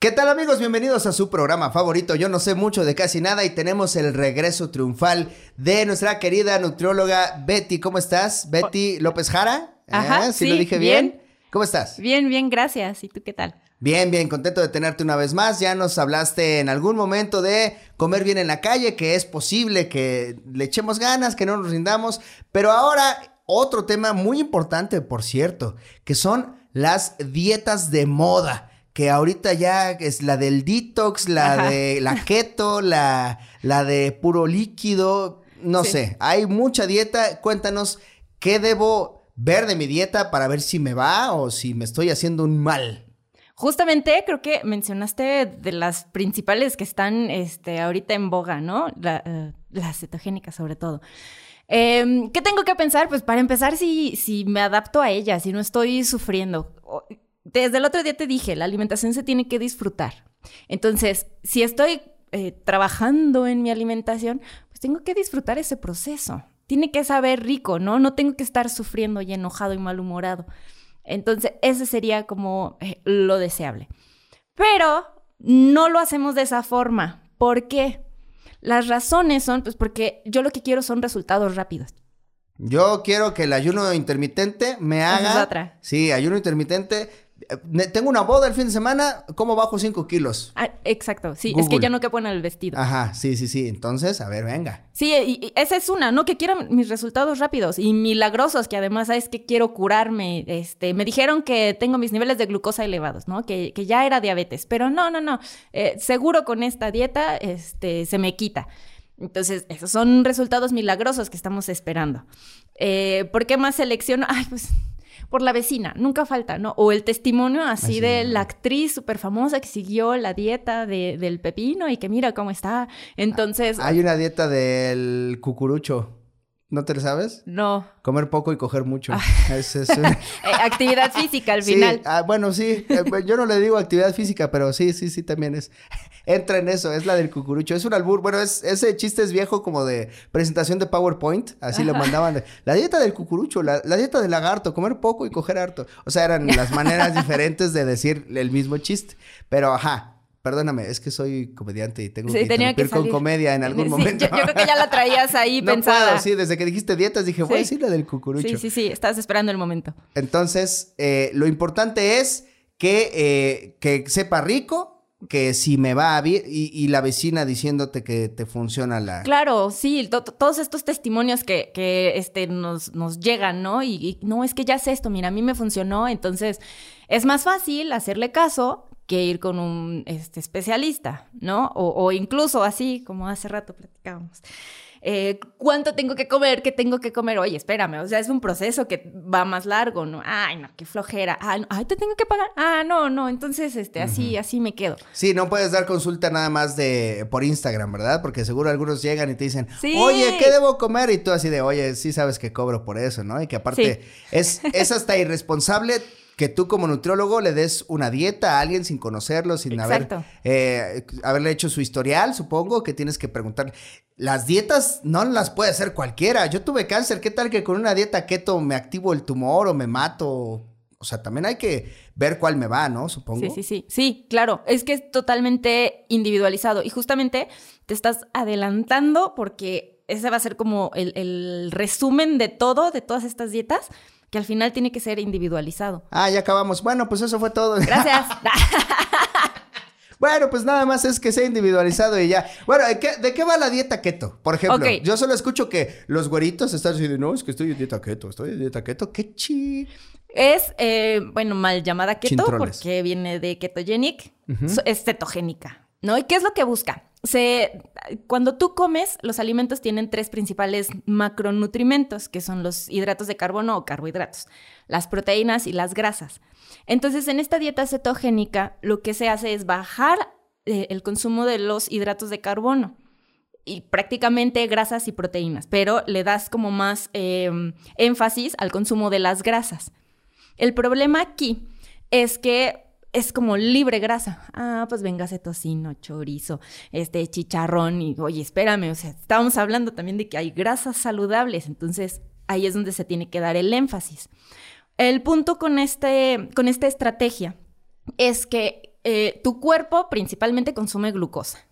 ¿Qué tal amigos? Bienvenidos a su programa favorito. Yo no sé mucho de casi nada y tenemos el regreso triunfal de nuestra querida nutrióloga Betty. ¿Cómo estás? Betty López Jara. Ajá, ¿Eh? sí, lo dije bien? bien. ¿Cómo estás? Bien, bien, gracias. ¿Y tú qué tal? Bien, bien, contento de tenerte una vez más. Ya nos hablaste en algún momento de comer bien en la calle, que es posible que le echemos ganas, que no nos rindamos. Pero ahora, otro tema muy importante, por cierto, que son las dietas de moda. Que ahorita ya es la del detox, la Ajá. de la keto, la, la de puro líquido. No Sí. sé, hay mucha dieta. Cuéntanos qué debo ver de mi dieta para ver si me va o si me estoy haciendo un mal. Justamente creo que mencionaste de las principales que están este, ahorita en boga, ¿no? La, eh, las cetogénicas sobre todo. Em, ¿Qué tengo que pensar? Pues para empezar, si, si me adapto a ellas, si no estoy sufriendo. Desde el otro día te dije, la alimentación se tiene que disfrutar. Entonces, si estoy eh, trabajando en mi alimentación, pues tengo que disfrutar ese proceso. Tiene que saber rico, ¿no? No tengo que estar sufriendo y enojado y malhumorado. Entonces, ese sería como eh, lo deseable. Pero no lo hacemos de esa forma. ¿Por qué? Las razones son, pues porque yo lo que quiero son resultados rápidos. Yo quiero que el ayuno intermitente me Esa haga. es otra. Sí, ayuno intermitente. Tengo una boda el fin de semana, ¿cómo bajo 5 kilos? Ah, exacto, sí, es que ya no quepo en el vestido. Ajá, sí, sí, sí. Entonces, a ver, venga. Sí, y, y esa es una, ¿no? Que quiero mis resultados rápidos y milagrosos, que además es que quiero curarme. Este, me dijeron que tengo mis niveles de glucosa elevados, ¿no? Que, que ya era diabetes, pero no, no, no. Eh, seguro con esta dieta este, se me quita. Entonces, esos son resultados milagrosos que estamos esperando. Eh, ¿Por qué más selecciono? Ay, pues por la vecina, nunca falta, ¿no? O el testimonio así, Así de es. la actriz súper famosa que siguió la dieta de- del pepino y que mira cómo está. Entonces, Hay una dieta del cucurucho. ¿No te lo sabes? no. Comer poco y coger mucho. Ese es un- Eh, actividad física al Sí, final. ah, bueno, sí. eh, yo no le digo actividad física, pero sí, sí, sí, también es. Entra en eso, es la del cucurucho. Es un albur. Bueno, es, ese chiste es viejo como de presentación de PowerPoint. Así lo mandaban. de, la dieta del cucurucho, la, la dieta del lagarto, comer poco y coger harto. O sea, eran las maneras diferentes de decir el mismo chiste. Pero ajá. Perdóname, es que soy comediante y tengo Sí, que interrumpir con comedia en algún Sí, momento. Yo, yo creo que ya la traías ahí no pensada. puedo, sí, desde que dijiste dietas dije, voy a decir la del cucurucho. sí, sí, sí, estás esperando el momento. Entonces, eh, lo importante es que, eh, que sepa rico, que si me va bien, y, la vecina diciéndote que te funciona la... Claro, sí, to- to- todos estos testimonios que, que este, nos, nos llegan, ¿no? Y, y, no, es que ya sé esto, mira, a mí me funcionó, entonces es más fácil hacerle caso que ir con un este, especialista, ¿no? O, o incluso así, como hace rato platicábamos. Eh, ¿Cuánto tengo que comer? ¿Qué tengo que comer? Oye, espérame, o sea, es un proceso que va más largo, ¿no? Ay, no, qué flojera. Ay, no, ay, te tengo que pagar. Ah, no, no, entonces, este, así, así me quedo. Sí, no puedes dar consulta nada más de por Instagram, ¿verdad? Porque seguro algunos llegan y te dicen, Sí. oye, ¿qué debo comer? Y tú así de, oye, sí sabes que cobro por eso, ¿no? Y que aparte Sí. es, es hasta irresponsable que tú como nutriólogo le des una dieta a alguien sin conocerlo, sin haber, eh, haberle hecho su historial, supongo que tienes que preguntar. Las dietas no las puede hacer cualquiera. Yo tuve cáncer, ¿qué tal que con una dieta keto me activo el tumor o me mato? O sea, también hay que ver cuál me va, ¿no? Supongo. Sí, sí, sí. Sí, claro. Es que es totalmente individualizado. Y justamente te estás adelantando porque ese va a ser como el, el resumen de todo, de todas estas dietas, que al final tiene que ser individualizado. Ah, ya acabamos. Bueno, pues eso fue todo. Gracias. Bueno, pues nada más es que sea individualizado y ya. Bueno, ¿de qué, de qué va la dieta keto? Por ejemplo, yo solo escucho que los güeritos están diciendo, no, es que estoy en dieta keto, estoy en dieta keto. Qué chi. es, eh, bueno, mal llamada keto Chintrones. porque viene de ketogenic. So- Es cetogénica. ¿No? ¿Y qué es lo que busca? Se, cuando tú comes, los alimentos tienen tres principales macronutrimentos, que son los hidratos de carbono o carbohidratos, las proteínas y las grasas. Entonces, en esta dieta cetogénica, lo que se hace es bajar eh, el consumo de los hidratos de carbono y prácticamente grasas y proteínas, pero le das como más em, énfasis al consumo de las grasas. El problema aquí es que es como libre grasa. Ah, pues véngase tocino, chorizo, este chicharrón y oye, espérame, o sea, estábamos hablando también de que hay grasas saludables, entonces ahí es donde se tiene que dar el énfasis. El punto con, este, con esta estrategia es que eh, tu cuerpo principalmente consume glucosa,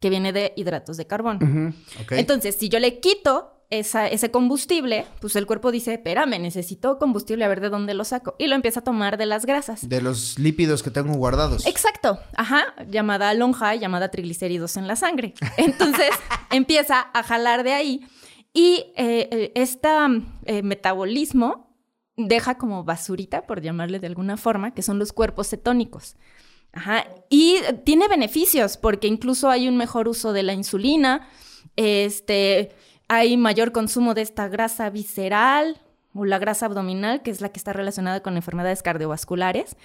que viene de hidratos de carbono. Entonces, si yo le quito ese combustible, pues el cuerpo dice, espérame, necesito combustible, a ver de dónde lo saco. Y lo empieza a tomar de las grasas. De los lípidos que tengo guardados. Exacto, ajá, llamada lonja, llamada triglicéridos en la sangre. Entonces empieza a jalar de ahí y este metabolismo deja como basurita, por llamarle de alguna forma, que son los cuerpos cetónicos. Ajá. Y tiene beneficios, porque incluso hay un mejor uso de la insulina, este, hay mayor consumo de esta grasa visceral o la grasa abdominal, que es la que está relacionada con enfermedades cardiovasculares.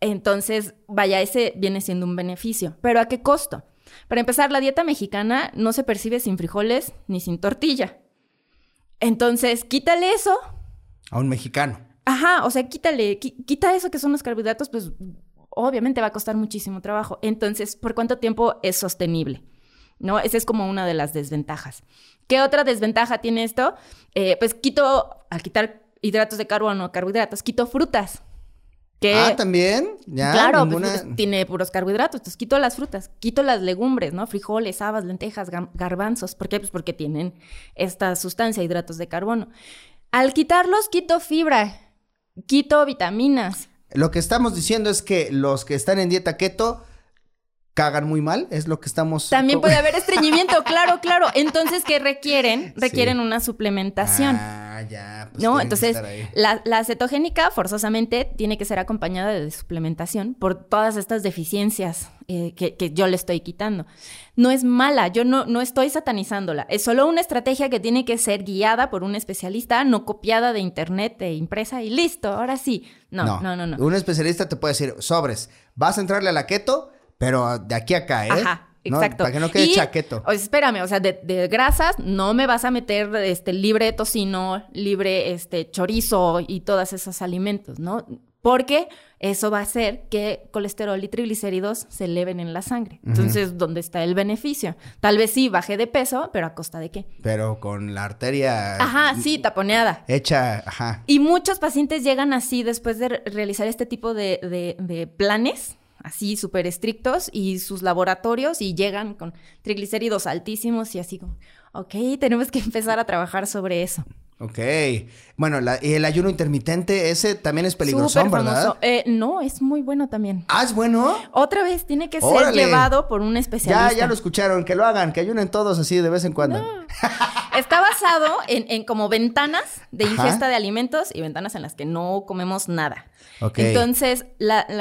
Entonces, vaya, ese viene siendo un beneficio. Pero ¿a qué costo? Para empezar, la dieta mexicana no se percibe sin frijoles ni sin tortilla. Entonces, quítale eso. A un mexicano. Ajá, o sea, quítale, quita eso que son los carbohidratos, pues obviamente va a costar muchísimo trabajo. Entonces, ¿por cuánto tiempo es sostenible? ¿No? Esa es como una de las desventajas. ¿Qué otra desventaja tiene esto? Eh, pues quito, al quitar hidratos de carbono, carbohidratos, quito frutas. ah, también. Ya, claro, pues, tiene puros carbohidratos. Entonces quito las frutas, quito las legumbres, ¿no? Frijoles, habas, lentejas, garbanzos. ¿Por qué? Pues porque tienen esta sustancia, hidratos de carbono. Al quitarlos, quito fibra, quito vitaminas. Lo que estamos diciendo es que los que están en dieta keto cagan muy mal, es lo que estamos... También puede haber estreñimiento, claro, claro. Entonces, ¿qué requieren? Requieren una suplementación. Ah, ya. Pues no, entonces, la, cetogénica forzosamente tiene que ser acompañada de suplementación por todas estas deficiencias eh, que, yo le estoy quitando. No es mala, yo no, no estoy satanizándola. Es solo una estrategia que tiene que ser guiada por un especialista, no copiada de internet, de impresa y listo, ahora sí. No, no, no, no. Un especialista te puede decir, sobres, vas a entrarle a la keto pero de aquí a acá, ¿eh? Ajá. Exacto. Para que no quede chaqueto. O espérame, o sea, de, grasas no me vas a meter este libre tocino, libre este chorizo y todos esos alimentos, ¿no? Porque eso va a hacer que colesterol y triglicéridos se eleven en la sangre. Entonces, ¿dónde está el beneficio? Tal vez sí baje de peso, pero a costa de qué? Pero con la arteria. Ajá, sí, taponeada. Hecha, ajá. Y muchos pacientes llegan así después de realizar este tipo de, de planes así súper estrictos y sus laboratorios y llegan con triglicéridos altísimos y así como, ok, tenemos que empezar a trabajar sobre eso. Ok. Bueno, y el ayuno intermitente, ese también es peligroso, ¿verdad? Eh, no, es muy bueno también. ¿Ah, es bueno? Otra vez, tiene que ser llevado por un especialista. Ya, ya lo escucharon, que lo hagan, que ayunen todos así de vez en cuando. Está basado en, como ventanas de ingesta de alimentos y ventanas en las que no comemos nada. Entonces,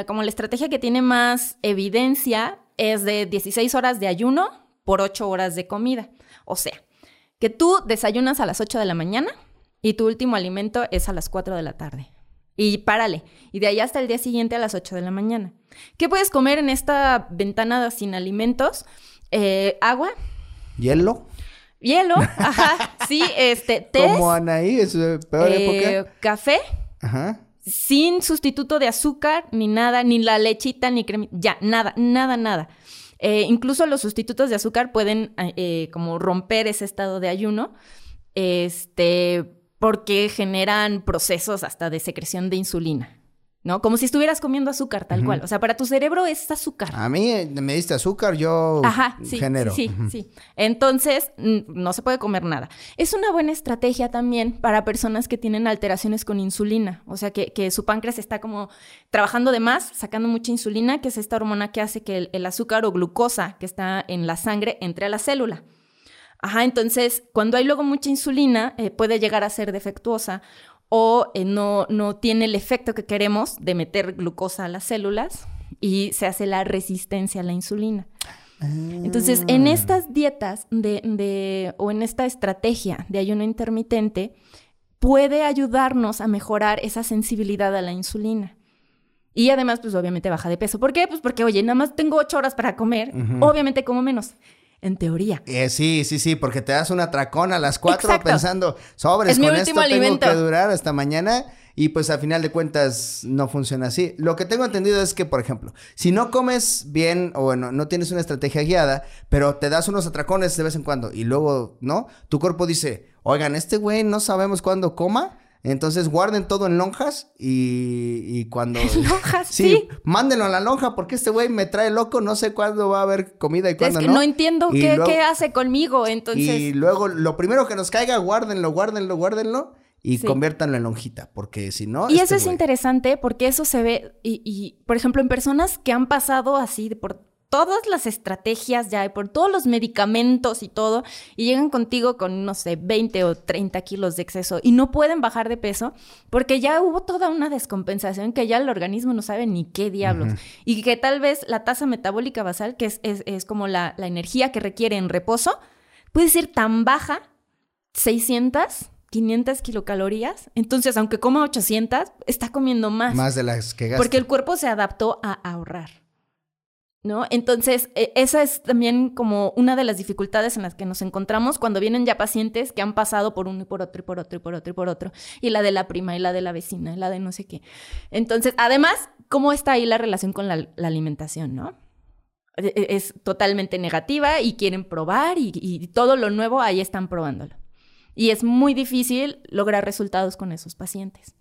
como la estrategia que tiene más evidencia es de 16 horas de ayuno por 8 horas de comida. O sea, que tú desayunas a las 8 de la mañana y tu último alimento es a las 4 de la tarde. Y párale. Y de ahí hasta el día siguiente a las 8 de la mañana. ¿Qué puedes comer en esta ventana sin alimentos? Eh, agua. Hielo. Hielo, ajá, sí, este, té. Como Anaí, es peor eh, época. Café. Ajá. Sin sustituto de azúcar, ni nada, ni la lechita, ni crema. Ya, nada, nada, nada. Eh, incluso los sustitutos de azúcar pueden eh, como romper ese estado de ayuno. Este, porque generan procesos hasta de secreción de insulina. ¿No? Como si estuvieras comiendo azúcar, tal cual. O sea, para tu cerebro es azúcar. A mí me diste azúcar, yo Ajá, sí, genero. Sí, sí, Entonces, no se puede comer nada. Es una buena estrategia también para personas que tienen alteraciones con insulina. O sea, que, su páncreas está como trabajando de más, sacando mucha insulina, que es esta hormona que hace que el, azúcar o glucosa que está en la sangre entre a la célula. Ajá, entonces, cuando hay luego mucha insulina, eh, puede llegar a ser defectuosa o eh, no, no tiene el efecto que queremos de meter glucosa a las células y se hace la resistencia a la insulina. Entonces, en estas dietas de, de, o en esta estrategia de ayuno intermitente, puede ayudarnos a mejorar esa sensibilidad a la insulina. Y además, pues obviamente baja de peso. ¿Por qué? Pues porque, oye, nada más tengo ocho horas para comer. Obviamente como menos. En teoría. Eh, sí, sí, sí, porque te das una tracón a las cuatro Exacto. pensando, sobres, Es mi con último esto alimento. tengo que durar hasta mañana. Y pues al final de cuentas no funciona así. Lo que tengo entendido es que, por ejemplo, si no comes bien o bueno, no tienes una estrategia guiada, pero te das unos atracones de vez en cuando y luego, ¿no? Tu cuerpo dice, oigan, este güey no sabemos cuándo coma. Entonces guarden todo en lonjas y, y cuando... lonjas, sí. Mándenlo a la lonja porque este güey me trae loco, no sé cuándo va a haber comida y Es cuándo que no. no, entiendo qué, luego- qué hace conmigo. Entonces, y luego lo primero que nos caiga, guárdenlo, guárdenlo, guárdenlo y Sí. conviértanlo en lonjita, porque si no... Y este eso es güey- interesante porque eso se ve, y, y, por ejemplo, en personas que han pasado así de por todas las estrategias ya, y por todos los medicamentos y todo, y llegan contigo con, no sé, 20 o 30 kilos de exceso y no pueden bajar de peso porque ya hubo toda una descompensación que ya el organismo no sabe ni qué diablos. Y que tal vez la tasa metabólica basal, que es, es, es como la, la energía que requiere en reposo, puede ser tan baja 600, 500 kilocalorías. Entonces, aunque coma 800, está comiendo más. Más de las que gasta. porque el cuerpo se adaptó a ahorrar. ¿No? Entonces, e- esa es también como una de las dificultades en las que nos encontramos cuando vienen ya pacientes que han pasado por uno y por otro y por otro y por otro y por otro. Y la de la prima y la de la vecina y la de no sé qué. Entonces, además, ¿cómo está ahí la relación con la, alimentación, no? E- e- Es totalmente negativa y quieren probar y todo lo nuevo ahí están probándolo. Y es muy difícil lograr resultados con esos pacientes.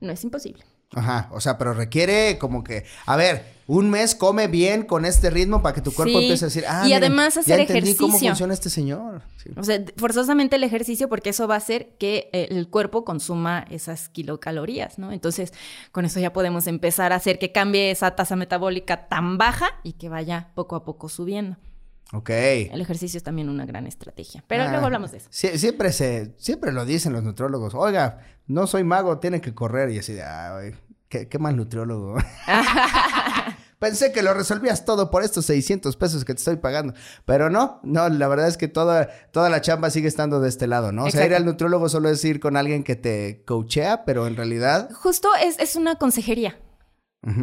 No es imposible. Ajá, o sea, pero requiere como que, a ver, un mes come bien con este ritmo para que tu cuerpo Sí. empiece a decir, ah, Y miren, además ya hacer entendí cómo ejercicio. funciona este señor. Sí. O sea, forzosamente el ejercicio porque eso va a hacer que eh, el cuerpo consuma esas kilocalorías, ¿no? Entonces, con eso ya podemos empezar a hacer que cambie esa tasa metabólica tan baja y que vaya poco a poco subiendo. Ok. El ejercicio es también una gran estrategia. Pero Ah, luego hablamos de eso. sie- siempre se, siempre lo dicen los nutriólogos. Oiga, no soy mago, tiene que correr. Y así de, ah, güey, qué, qué mal nutriólogo. Pensé que lo resolvías todo por estos 600 pesos que te estoy pagando. Pero no, no, la verdad es que toda, toda la chamba sigue estando de este lado, ¿no? O sea, ir al nutriólogo solo es ir con alguien que te coachea, pero en realidad... Justo es, es una consejería.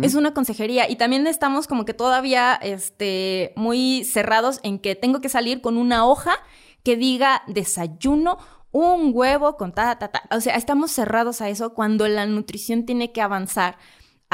Es una consejería y también estamos como que todavía este, muy cerrados en que tengo que salir con una hoja que diga desayuno, un huevo con ta, ta, ta. O sea, estamos cerrados a eso cuando la nutrición tiene que avanzar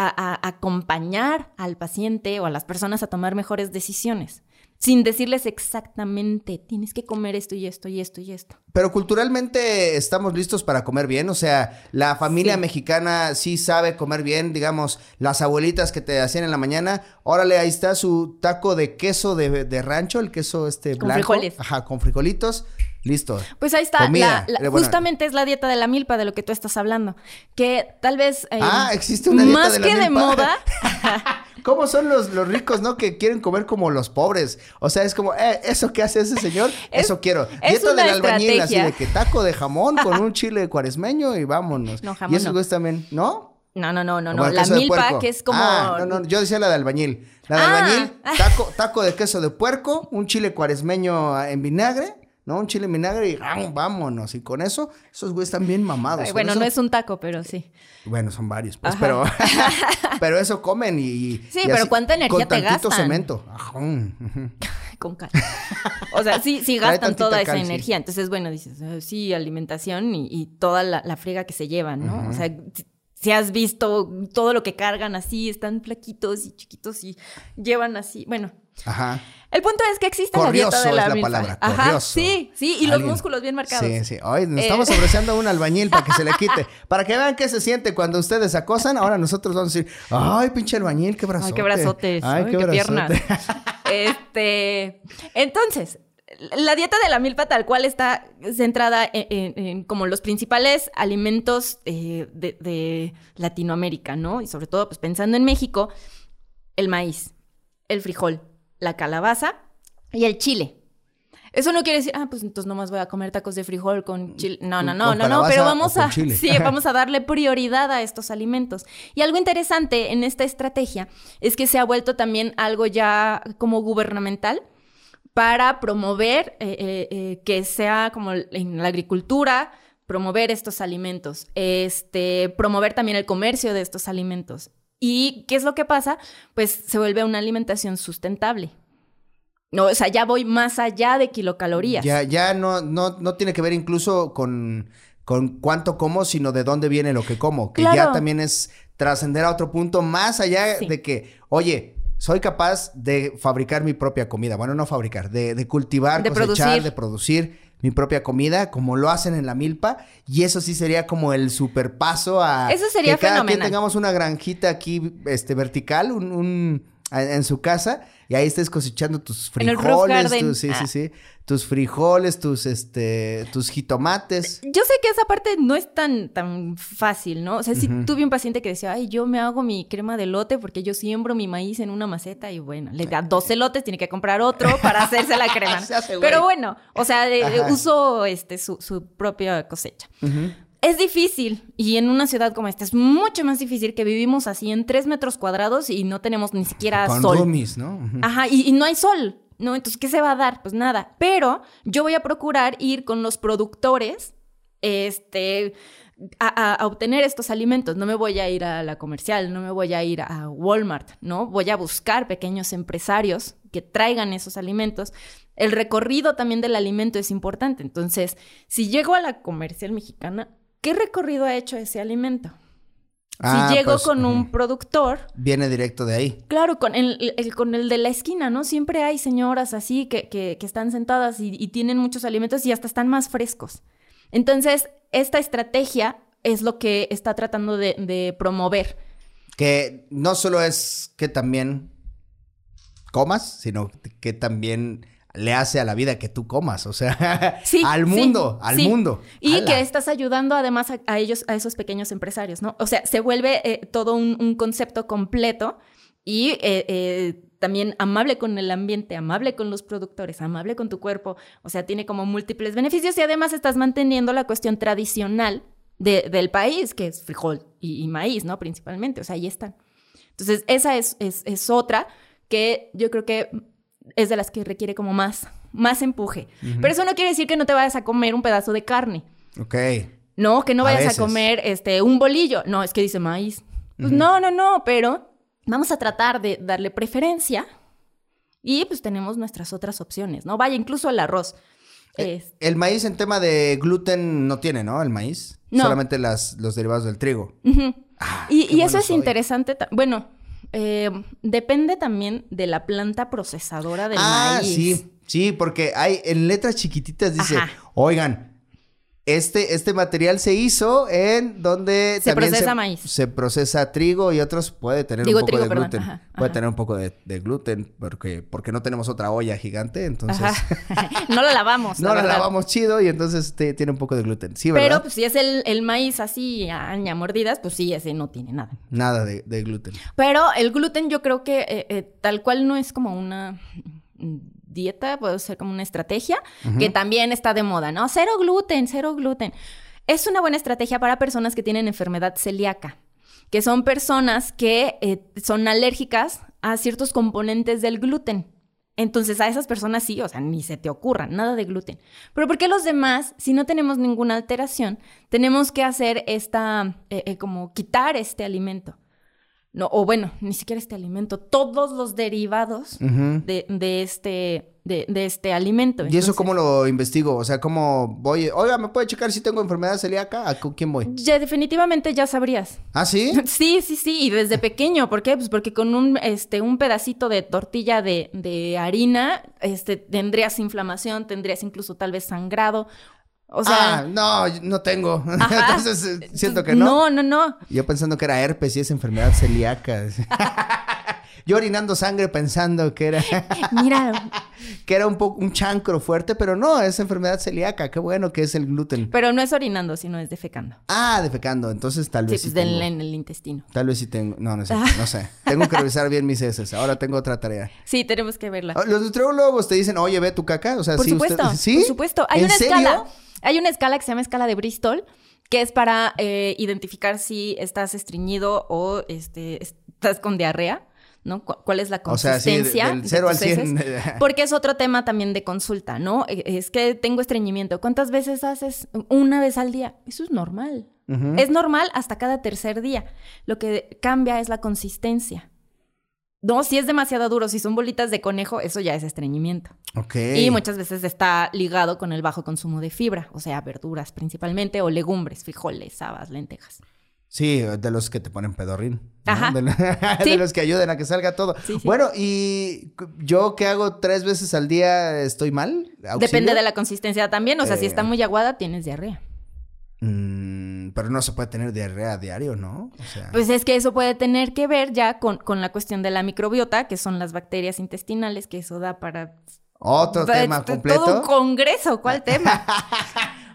a, a acompañar al paciente o a las personas a tomar mejores decisiones. Sin decirles exactamente, tienes que comer esto y esto y esto y esto. Pero culturalmente estamos listos para comer bien, o sea, la familia Sí. mexicana sí sabe comer bien, digamos, las abuelitas que te hacían en la mañana, órale, ahí está su taco de queso de, de rancho, el queso este Con blanco. frijoles. Ajá, con frijolitos, listo. Pues ahí está, la- la- Eh, bueno. justamente es la dieta de la milpa de lo que tú estás hablando, que tal vez... eh, Ah, existe una dieta Más de la que de moda, ¿Cómo son los, los ricos, no? Que quieren comer como los pobres. O sea, es como, eh, ¿eso que hace ese señor? Es- Eso quiero. es Dieta del albañil, así de que taco de jamón con un chile cuaresmeño y vámonos. No, jamón Y esos no. también, ¿no? no, no, no, no, no, la milpa que es como... Ah, no, no, yo decía la de albañil. La de Ah. albañil, taco, taco de queso de puerco, un chile cuaresmeño en vinagre, ¿no? Un chile en vinagre y ¡ram! vámonos. Y con eso, esos güeyes están bien mamados. Ay, bueno, eso- no es un taco, pero sí. Bueno, son varios, pues, Ajá. pero... pero eso comen y... y- Sí, y pero así, ¿cuánta energía con te gastan? cemento. Ajá. Con calma. O sea, sí, sí gastan toda esa cal, sí. energía. Entonces, bueno, dices, eh, sí, alimentación y, y toda la, la friega que se llevan, ¿no? O sea, si has visto todo lo que cargan así, están flaquitos y chiquitos y llevan así. Bueno, Ajá. El punto es que existe la dieta de es la, palabra, Ajá, corrioso. sí, sí, y los músculos bien marcados. Sí, sí. Hoy nos Eh. estamos ofreciendo a un albañil para que se le quite. Para que vean qué se siente cuando ustedes acosan. Ahora nosotros vamos a decir, ay, pinche albañil, qué brazote. Ay, qué brazotes. Ay, qué, qué piernas. Este, entonces, la dieta de la milpa tal cual está centrada en, en- en como los principales alimentos eh, de, de Latinoamérica, ¿no? Y sobre todo, pues pensando en México, el maíz, el frijol, la calabaza y el chile. Eso no quiere decir, ah, pues entonces nomás voy a comer tacos de frijol con chile. No, no, no, no, no, pero vamos a, sí, vamos a darle prioridad a estos alimentos. Y algo interesante en esta estrategia es que se ha vuelto también algo ya como gubernamental para promover eh, eh, eh, que sea como en la agricultura, promover estos alimentos, este, promover también el comercio de estos alimentos. ¿Y qué es lo que pasa? Pues se vuelve una alimentación sustentable. No, o sea, ya voy más allá de kilocalorías. Ya, ya no, no, no tiene que ver incluso con, con cuánto como, sino de dónde viene lo que como. Que ya también es trascender a otro punto más allá Sí. de que, oye, soy capaz de fabricar mi propia comida. Bueno, no fabricar, de, de cultivar, De cosechar, producir. de producir mi propia comida, como lo hacen en la milpa. Y eso sí sería como el super paso a Eso sería que cada quien tengamos una granjita aquí, este, vertical, un, un- en su casa, y ahí estés cosechando tus frijoles, tus, sí, sí, Ah. sí, tus frijoles, tus, este, tus jitomates. Yo sé que esa parte no es tan, tan fácil, ¿no? O sea, si tuve un paciente que decía, ay, yo me hago mi crema de lote porque yo siembro mi maíz en una maceta y bueno, le da 12 lotes, tiene que comprar otro para hacerse la crema. Hace. Pero bueno, o sea, Ajá. uso este, su, su propia cosecha. Es difícil y en una ciudad como esta es mucho más difícil que vivimos así en 3 metros cuadrados y no tenemos ni siquiera Con sol. roomies, ¿no? Ajá, y, y no hay sol, ¿no? Entonces, ¿qué se va a dar? Pues nada. Pero yo voy a procurar ir con los productores, este, a obtener estos alimentos. No me voy a ir a la comercial, no me voy a ir a Walmart, ¿no? Voy a buscar pequeños empresarios que traigan esos alimentos. El recorrido también del alimento es importante. Entonces, si llego a la comercial mexicana, ¿qué recorrido ha hecho ese alimento? Ah, si llego pues, con un productor, Viene directo de ahí. Claro, con el, el- con el de la esquina, ¿no? Siempre hay señoras así que, que- que están sentadas y, y tienen muchos alimentos y hasta están más frescos. Entonces, esta estrategia es lo que está tratando de, de promover. Que no solo es que también comas, sino que también le hace a la vida que tú comas. O sea, Sí, al sí, mundo, al sí. mundo. Y ¡Hala! que estás ayudando además a, a ellos, a esos pequeños empresarios, ¿no? O sea, se vuelve eh, todo un, un concepto completo y eh, eh, también amable con el ambiente, amable con los productores, amable con tu cuerpo. O sea, tiene como múltiples beneficios y además estás manteniendo la cuestión tradicional de- del país, que es frijol y, y maíz, ¿no? Principalmente, o sea, ahí están. Entonces, esa es, es, es otra que yo creo que es de las que requiere como más, más empuje. Pero eso no quiere decir que no te vayas a comer un pedazo de carne. Ok. No, que no vayas a, comer este un bolillo. No, es que dice maíz. Pues no, no, no, pero vamos a tratar de darle preferencia y pues tenemos nuestras otras opciones, ¿no? Vaya, incluso el arroz. Es- El maíz en tema de gluten no tiene, ¿no? El maíz. No. Solamente las, los derivados del trigo. Ah, y y eso es interesante. Bueno, eh, depende también de la planta procesadora del ah, maíz. sí, sí, porque hay en letras chiquititas dice, Ajá. oigan, este, este material se hizo en donde Se también procesa maíz. Se procesa trigo y otros puede tener Digo un poco trigo, de perdón, gluten. ajá, puede ajá. tener un poco de, de gluten porque, porque no tenemos otra olla gigante, entonces no la lavamos. no la lavamos chido y entonces te- tiene un poco de gluten. Sí, ¿verdad? Pero pues, si es el, el maíz así a a mordidas, pues sí, ese no tiene nada. Nada de, de gluten. Pero el gluten yo creo que eh, eh, tal cual no es como una dieta, puede ser como una estrategia, que también está de moda, ¿no? Cero gluten, cero gluten. Es una buena estrategia para personas que tienen enfermedad celíaca, que son personas que eh, son alérgicas a ciertos componentes del gluten. Entonces a esas personas sí, o sea, ni se te ocurra, nada de gluten. Pero ¿por qué los demás, si no tenemos ninguna alteración, tenemos que hacer esta, eh, eh, como quitar este alimento? No, o bueno, ni siquiera este alimento, todos los derivados de, de este, de, de este alimento. ¿Y eso cómo lo investigo? O sea, ¿cómo voy? Oiga, ¿me puede checar si tengo enfermedad celíaca? ¿A quién voy? Ya definitivamente ya sabrías. ¿Ah, sí? Sí, sí, sí, y desde pequeño, ¿por qué? Pues porque con un, este, un pedacito de tortilla de, de harina, este, tendrías inflamación, tendrías incluso tal vez sangrado, o sea... ah, no, no tengo. ajá. Entonces eh, siento que no. No, no, no. Yo pensando que era herpes y es enfermedad celíaca. yo orinando sangre pensando que era, Mira, que era un poco un chancro fuerte, pero no, es enfermedad celíaca. Qué bueno que es el gluten. pero no es orinando, sino es defecando. Ah, defecando. Entonces tal vez sí, pues del- tengo. en el intestino. Tal vez sí tengo. No, no sé. No sé. Tengo que revisar bien mis heces. Ahora tengo otra tarea. Sí, tenemos que verla. Ah, Los nutriólogos te dicen, oye, ve tu caca. O sea, Por sí, usted- supuesto, ¿Sí? por supuesto. Hay ¿En una serio? escala. Hay una escala que se llama escala de Bristol, que es para eh, identificar si estás estreñido o este, estás con diarrea. ¿no? Cu- ¿Cuál es la O sea, sí, de- consistencia? del de cero al tus heces? 100. Porque es otro tema también de consulta, ¿no? E- Es que tengo estreñimiento. ¿Cuántas veces haces? Una vez al día. Eso es normal. Es normal hasta cada tercer día. Lo que cambia es la consistencia. No, si es demasiado duro, si son bolitas de conejo, eso ya es estreñimiento. Ok. Y muchas veces está ligado con el bajo consumo de fibra, o sea, verduras principalmente, o legumbres, frijoles, habas, lentejas. Sí, de los que te ponen pedorrín. ¿no? Ajá. De, los que ayuden a que salga todo. Sí, sí. Bueno, y yo que hago tres veces al día, ¿estoy mal? Depende de la consistencia también, o sea, si Eh. está muy aguada, tienes diarrea. Mm, pero no se puede tener diarrea a diario, ¿no? O sea, Pues es que eso puede tener que ver ya con, con la cuestión de la microbiota, que son las bacterias intestinales, que eso da para... otro tema completo. Todo un congreso, ¿cuál tema?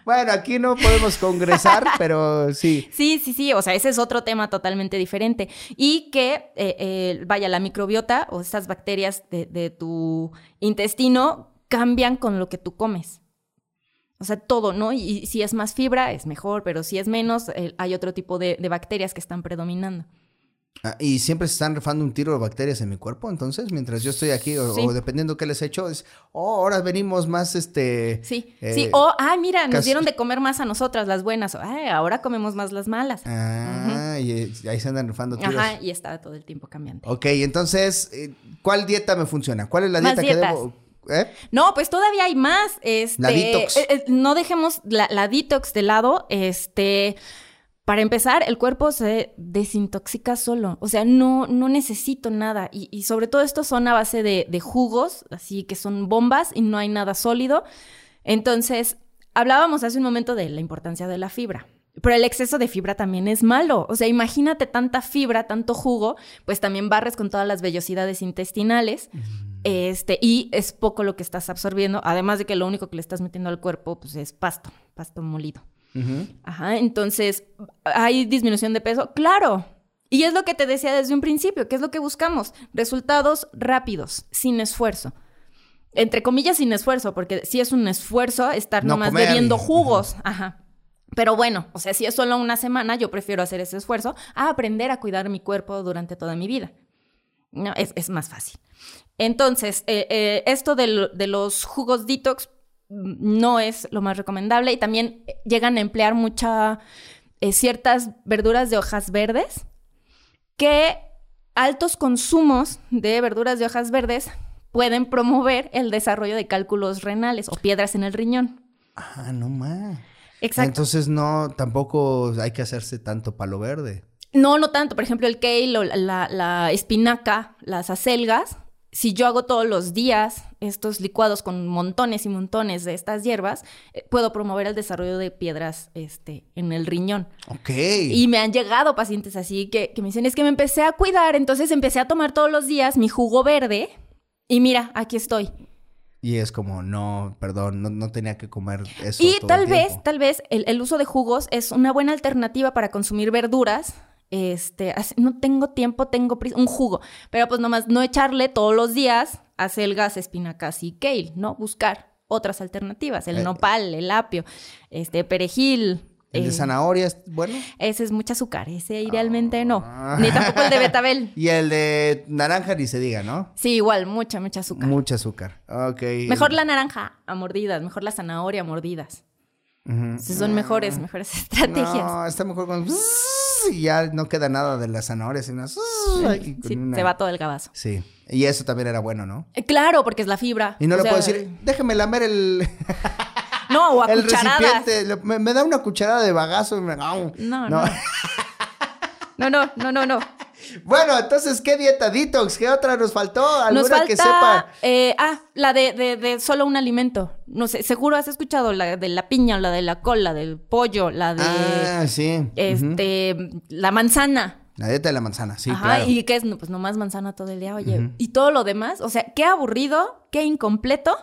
Bueno, aquí no podemos congresar, pero sí. Sí, sí, sí, o sea, ese es otro tema totalmente diferente. Y que, eh, eh, vaya, la microbiota o estas bacterias de, de tu intestino cambian con lo que tú comes. O sea, todo, ¿no? Y, y si es más fibra, es mejor, pero si es menos, eh, hay otro tipo de, de bacterias que están predominando. Ah, y siempre se están rifando un tiro de bacterias en mi cuerpo, entonces, mientras yo estoy aquí, o, Sí. o dependiendo qué les he hecho, es, oh, ahora venimos más, este... Sí, eh, sí. O, ah, mira, nos dieron de comer más a nosotras, las buenas. O, "Ay, ahora comemos más las malas. Ah, y ahí se andan rifando tiros. Ajá, y está todo el tiempo cambiante. Ok, entonces, eh, ¿cuál dieta me funciona? ¿Cuál es la Más dieta que debo...? ¿Eh? No, pues todavía hay más. Este, La detox. eh, eh, no dejemos la, la detox de lado. Este, para empezar, el cuerpo se desintoxica solo. O sea, no, no necesito nada. Y, y sobre todo esto son a base de, de jugos, así que son bombas y no hay nada sólido. Entonces, hablábamos hace un momento de la importancia de la fibra. Pero el exceso de fibra también es malo. O sea, imagínate tanta fibra, tanto jugo, pues también barres con todas las vellosidades intestinales. Este, y es poco lo que estás absorbiendo, además de que lo único que le estás metiendo al cuerpo pues es pasto, pasto molido. Ajá, entonces, ¿hay disminución de peso? Claro. Y es lo que te decía desde un principio, ¿qué es lo que buscamos? Resultados rápidos, sin esfuerzo. Entre comillas, sin esfuerzo, porque si es un esfuerzo estar No nomás comer. bebiendo jugos. Ajá. Pero bueno, o sea, si es solo una semana, yo prefiero hacer ese esfuerzo a aprender a cuidar mi cuerpo durante toda mi vida. No, es, es más fácil. Entonces, eh, eh, esto de, lo- de los jugos detox mm, no es lo más recomendable y también eh, llegan a emplear mucha eh, ciertas verduras de hojas verdes que altos consumos de verduras de hojas verdes pueden promover el desarrollo de cálculos renales o piedras en el riñón. Ah, no más. Exacto. Entonces no, tampoco hay que hacerse tanto palo verde. No, no tanto. Por ejemplo, el kale o la, la- la espinaca, las acelgas. Si yo hago todos los días estos licuados con montones y montones de estas hierbas, eh, puedo promover el desarrollo de piedras este, en el riñón. Ok. Y me han llegado pacientes así que, que me dicen, es que me empecé a cuidar, entonces empecé a tomar todos los días mi jugo verde y mira, aquí estoy. Y es como, no, perdón, no, no tenía que comer eso. Y todo tal el vez, tal vez el, el uso de jugos es una buena alternativa para consumir verduras. Este, no tengo tiempo, tengo prisa, un jugo, pero pues nomás no echarle todos los días acelgas, espinacas y kale, ¿no? Buscar otras alternativas, el Eh, nopal, el apio, este, perejil. El de eh, zanahoria es bueno. Ese es mucho azúcar, ese idealmente no. Ni tampoco el de betabel. Y el de naranja ni se diga, ¿no? Sí, igual, mucha, mucha azúcar. Mucho azúcar. Ok. Mejor la naranja a mordidas, mejor la zanahoria a mordidas. Sí, son mejores, mejores estrategias. No, está mejor con... Y ya no queda nada de las zanahorias. Sino... Sí, una- se va todo el gabazo. Sí. Y eso también era bueno, ¿no? Eh, Claro, porque es la fibra. Y no O le sea, puedo decir, déjeme lamer el, No, o a el cucharadas. recipiente. Me da una cucharada de bagazo y me... No, no. No, no, no, no, no. Bueno, entonces, ¿qué dieta detox? ¿Qué otra nos faltó? ¿Alguna Nos falta. que sepa? eh, ah, la de, de, de solo un alimento. No sé, seguro has escuchado la de la piña, la de la cola, del pollo, la de. Ah, sí. Este, la manzana. La dieta de la manzana, sí, Ajá, claro. y que es, pues nomás manzana todo el día, oye. Y todo lo demás, o sea, qué aburrido, qué incompleto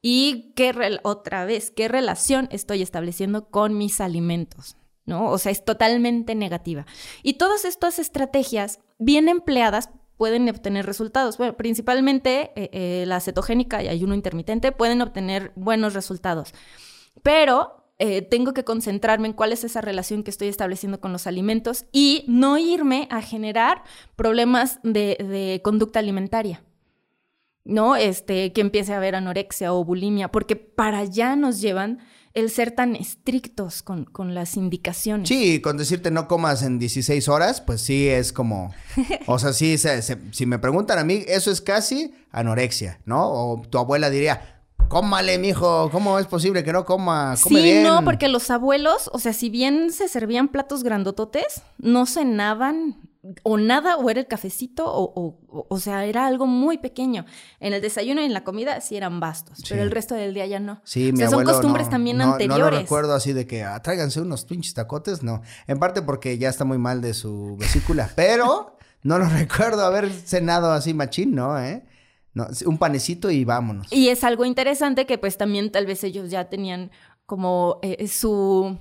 y qué, otra vez, qué relación estoy estableciendo con mis alimentos, ¿no? O sea, es totalmente negativa. Y todas estas estrategias bien empleadas pueden obtener resultados. Bueno, principalmente eh, eh, la cetogénica y ayuno intermitente pueden obtener buenos resultados. Pero eh, tengo que concentrarme en cuál es esa relación que estoy estableciendo con los alimentos y no irme a generar problemas de, conducta alimentaria. ¿No? Este, que empiece a haber anorexia o bulimia, porque para allá nos llevan el ser tan estrictos con, con las indicaciones. Sí, con decirte no comas en 16 horas, pues sí es como. O sea, sí, se- se- si me preguntan a mí, eso es casi anorexia, ¿no? O tu abuela diría, cómale, mijo, ¿cómo es posible que no coma? Come Sí, bien. no, porque los abuelos, o sea, si bien se servían platos grandototes, no cenaban o nada, o era el cafecito, o, o, o- sea, era algo muy pequeño. En el desayuno y en la comida sí eran bastos, pero el resto del día ya no. Sí, o mi sea, son costumbres no- también no, No anteriores. lo recuerdo así de que ah, tráiganse unos pinches tacotes, no. En parte porque ya está muy mal de su vesícula, pero no lo recuerdo haber cenado así machín, ¿no? ¿Eh? No, un panecito y vámonos. Y es algo interesante que pues también tal vez ellos ya tenían como eh, su,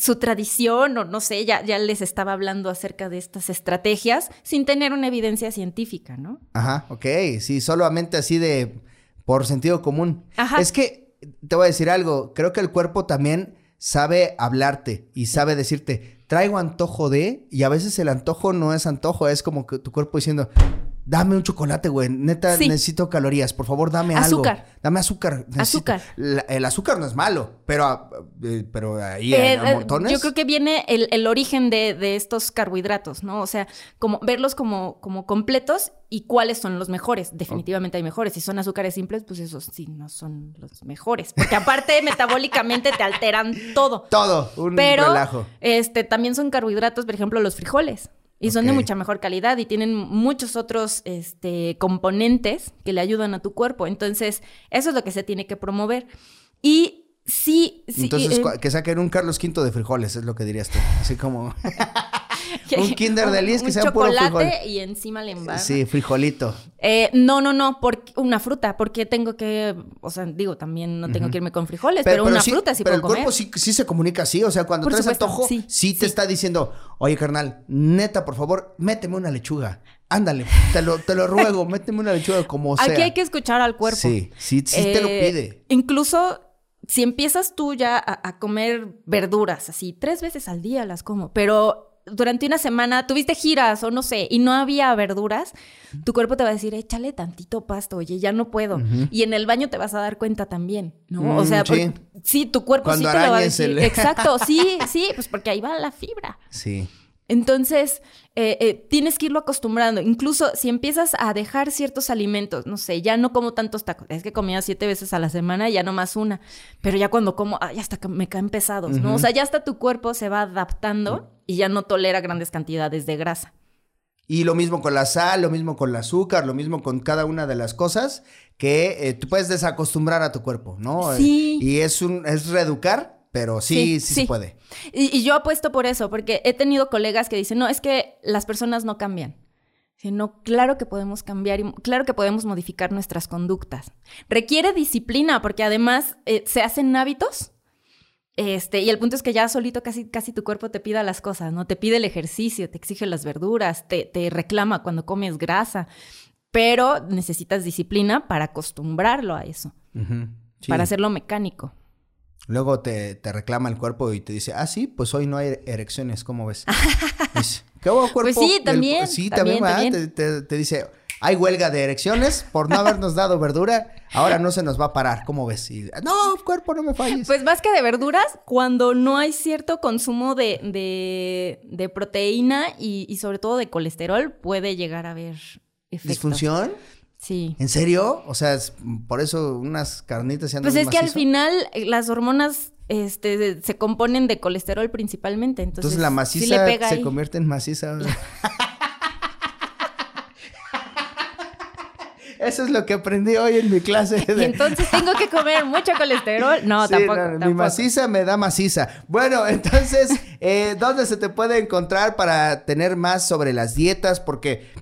su tradición o no sé, ya, ya les estaba hablando acerca de estas estrategias sin tener una evidencia científica, ¿no? Ajá, ok, sí, solamente así de por sentido común. Ajá. Es que te voy a decir algo, creo que el cuerpo también sabe hablarte y sabe decirte, traigo antojo de, y a veces el antojo no es antojo, es como que tu cuerpo diciendo, dame un chocolate, güey, neta Sí. necesito calorías, por favor dame Azúcar. algo. Dame azúcar. necesito". Azúcar. La- el azúcar no es malo, pero, ah, eh, pero ahí Eh, a eh, montones. yo creo que viene el, el origen de, de estos carbohidratos, ¿no? O sea, como verlos como, como completos y cuáles son los mejores. Definitivamente hay mejores. Si son azúcares simples, pues esos sí no son los mejores. Porque aparte, metabólicamente te alteran todo. Todo, un Pero relajo. este también son carbohidratos, por ejemplo, los frijoles. Y son de mucha mejor calidad y tienen muchos otros este, componentes que le ayudan a tu cuerpo. Entonces, eso es lo que se tiene que promover. Y sí, sí. Entonces, eh, que saquen un Carlos V de frijoles, es lo que dirías tú. Así como... un Kinder de Lis que sea puro chocolate frijol. y encima le embarran. Sí, frijolito. Eh, no, no, no, una fruta, porque tengo que, o sea, digo, también no tengo que irme con frijoles, pero, una sí- fruta sí pero puedo el cuerpo comer. sí, sí se comunica así, o sea, cuando Por traes supuesto, antojo, sí, sí, te está diciendo, oye, carnal, neta, por favor, méteme una lechuga. Ándale, te lo, te lo ruego, méteme una lechuga como sea. Aquí hay que escuchar al cuerpo. Sí, sí, sí te lo Eh, pide. Incluso si empiezas tú ya a, a comer verduras, así, tres veces al día las como, pero durante una semana tuviste giras o no sé, y no había verduras, tu cuerpo te va a decir, échale tantito pasto, oye, ya no puedo. Y en el baño te vas a dar cuenta también, ¿no? o Mm, sea, sí. por- sí, tu cuerpo Cuando sí te lo va a decir. el- Exacto, sí, sí, pues porque ahí va la fibra. Sí. Entonces, eh, eh, tienes que irlo acostumbrando. Incluso si empiezas a dejar ciertos alimentos, no sé, ya no como tantos tacos. Es que comía siete veces a la semana, ya no más una. Pero ya cuando como, ay, hasta que me caen pesados, ¿no? O sea, ya hasta tu cuerpo se va adaptando y ya no tolera grandes cantidades de grasa. Y lo mismo con la sal, lo mismo con el azúcar, lo mismo con cada una de las cosas que eh, tú puedes desacostumbrar a tu cuerpo, ¿no? Sí. Eh, y es un, es reeducar, pero sí, sí, se puede. Y, y yo apuesto por eso, porque he tenido colegas que dicen, no, es que las personas no cambian. Dice, no, claro que podemos cambiar y claro que podemos modificar nuestras conductas. Requiere disciplina, porque además eh, se hacen hábitos. Este, y el punto es que ya solito casi, casi tu cuerpo te pida las cosas, ¿no? Te pide el ejercicio, te exige las verduras, te, te reclama cuando comes grasa, pero necesitas disciplina para acostumbrrarlo a eso, sí. para hacerlo mecánico. Luego te, te reclama el cuerpo y te dice, ah, sí, pues hoy no hay erecciones, ¿cómo ves? Dice, ¿Qué hubo, cuerpo? Pues sí, también, sí, también, también. Te, te- te dice, hay huelga de erecciones por no habernos dado verdura, ahora no se nos va a parar, ¿cómo ves? Y, no, cuerpo, no me falles. Pues más que de verduras, cuando no hay cierto consumo de, de, de proteína y, y sobre todo de colesterol, puede llegar a haber efectos. ¿Disfunción? Sí. ¿En serio? O sea, es- por eso unas carnitas se andan Pues es que al final eh, las hormonas este, se componen de colesterol principalmente. Entonces, Entonces la sí maciza le pega se ahí. convierte en maciza. Eso es lo que aprendí hoy en mi clase. Y entonces tengo que comer mucho colesterol. No, Sí, tampoco, no, tampoco. Mi maciza me da maciza. Bueno, entonces, eh, ¿dónde se te puede encontrar para tener más sobre las dietas? Porque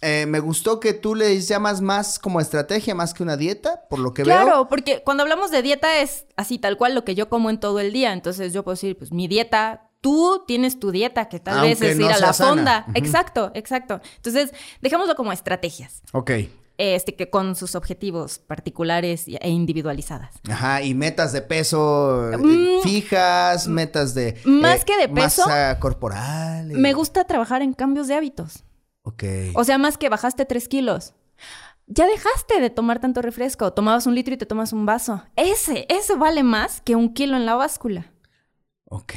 eh, me gustó que tú le llamas más como estrategia más que una dieta, por lo que Claro, veo. porque cuando hablamos de dieta es así tal cual lo que yo como en todo el día. Entonces yo puedo decir, pues mi dieta, tú tienes tu dieta, que tal vez es no ir a la sana. fonda. Exacto, exacto. Entonces, dejémoslo como estrategias. Ok. Este, que con sus objetivos particulares e individualizadas. Ajá, y metas de peso eh, Mm. fijas, metas de... eh, Más que de peso, Masa corporal. y- Me gusta trabajar en cambios de hábitos. Ok. O sea, más que bajaste tres kilos. Ya dejaste de tomar tanto refresco. Tomabas un litro y te tomas un vaso. Ese, ese vale más que un kilo en la báscula. ok.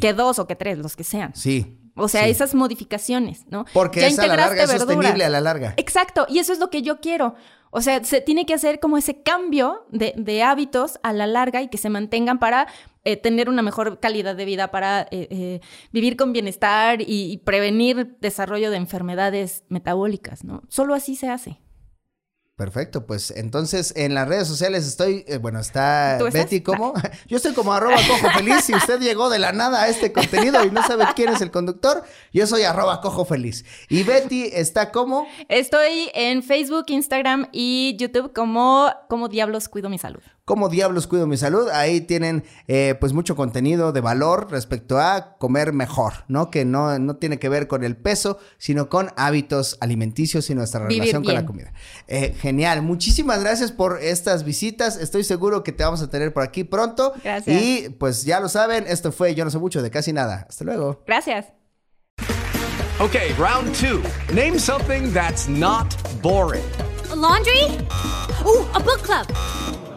Que dos o que tres, los que sean. Sí. O sea, sí. esas modificaciones, ¿no? Porque Ya es a la larga, es sostenible a la larga. Exacto, y eso es lo que yo quiero. O sea, se tiene que hacer como ese cambio de, de hábitos a la larga y que se mantengan para eh, tener una mejor calidad de vida, para eh, eh, vivir con bienestar y, y prevenir desarrollo de enfermedades metabólicas, ¿no? Solo así se hace. Perfecto, pues entonces en las redes sociales estoy, eh, bueno, está. Betty como, yo estoy como arroba cojo feliz, si usted llegó de la nada a este contenido y no sabe quién es el conductor, yo soy arroba cojo feliz. Y Betty está como, Estoy en Facebook, Instagram y YouTube como, como Diablos Cuido Mi Salud. Como diablos cuido mi salud, ahí tienen eh, pues mucho contenido de valor respecto a comer mejor, ¿no? Que no, no tiene que ver con el peso, sino con hábitos alimenticios y nuestra Vivir relación con la comida. Eh, genial, muchísimas gracias por estas visitas, estoy seguro que te vamos a tener por aquí pronto. Gracias. Y pues ya lo saben, esto fue Yo no sé mucho de casi nada. Hasta luego. Gracias. Okay, round two. Name something that's not boring. A laundry? Ooh, a book club.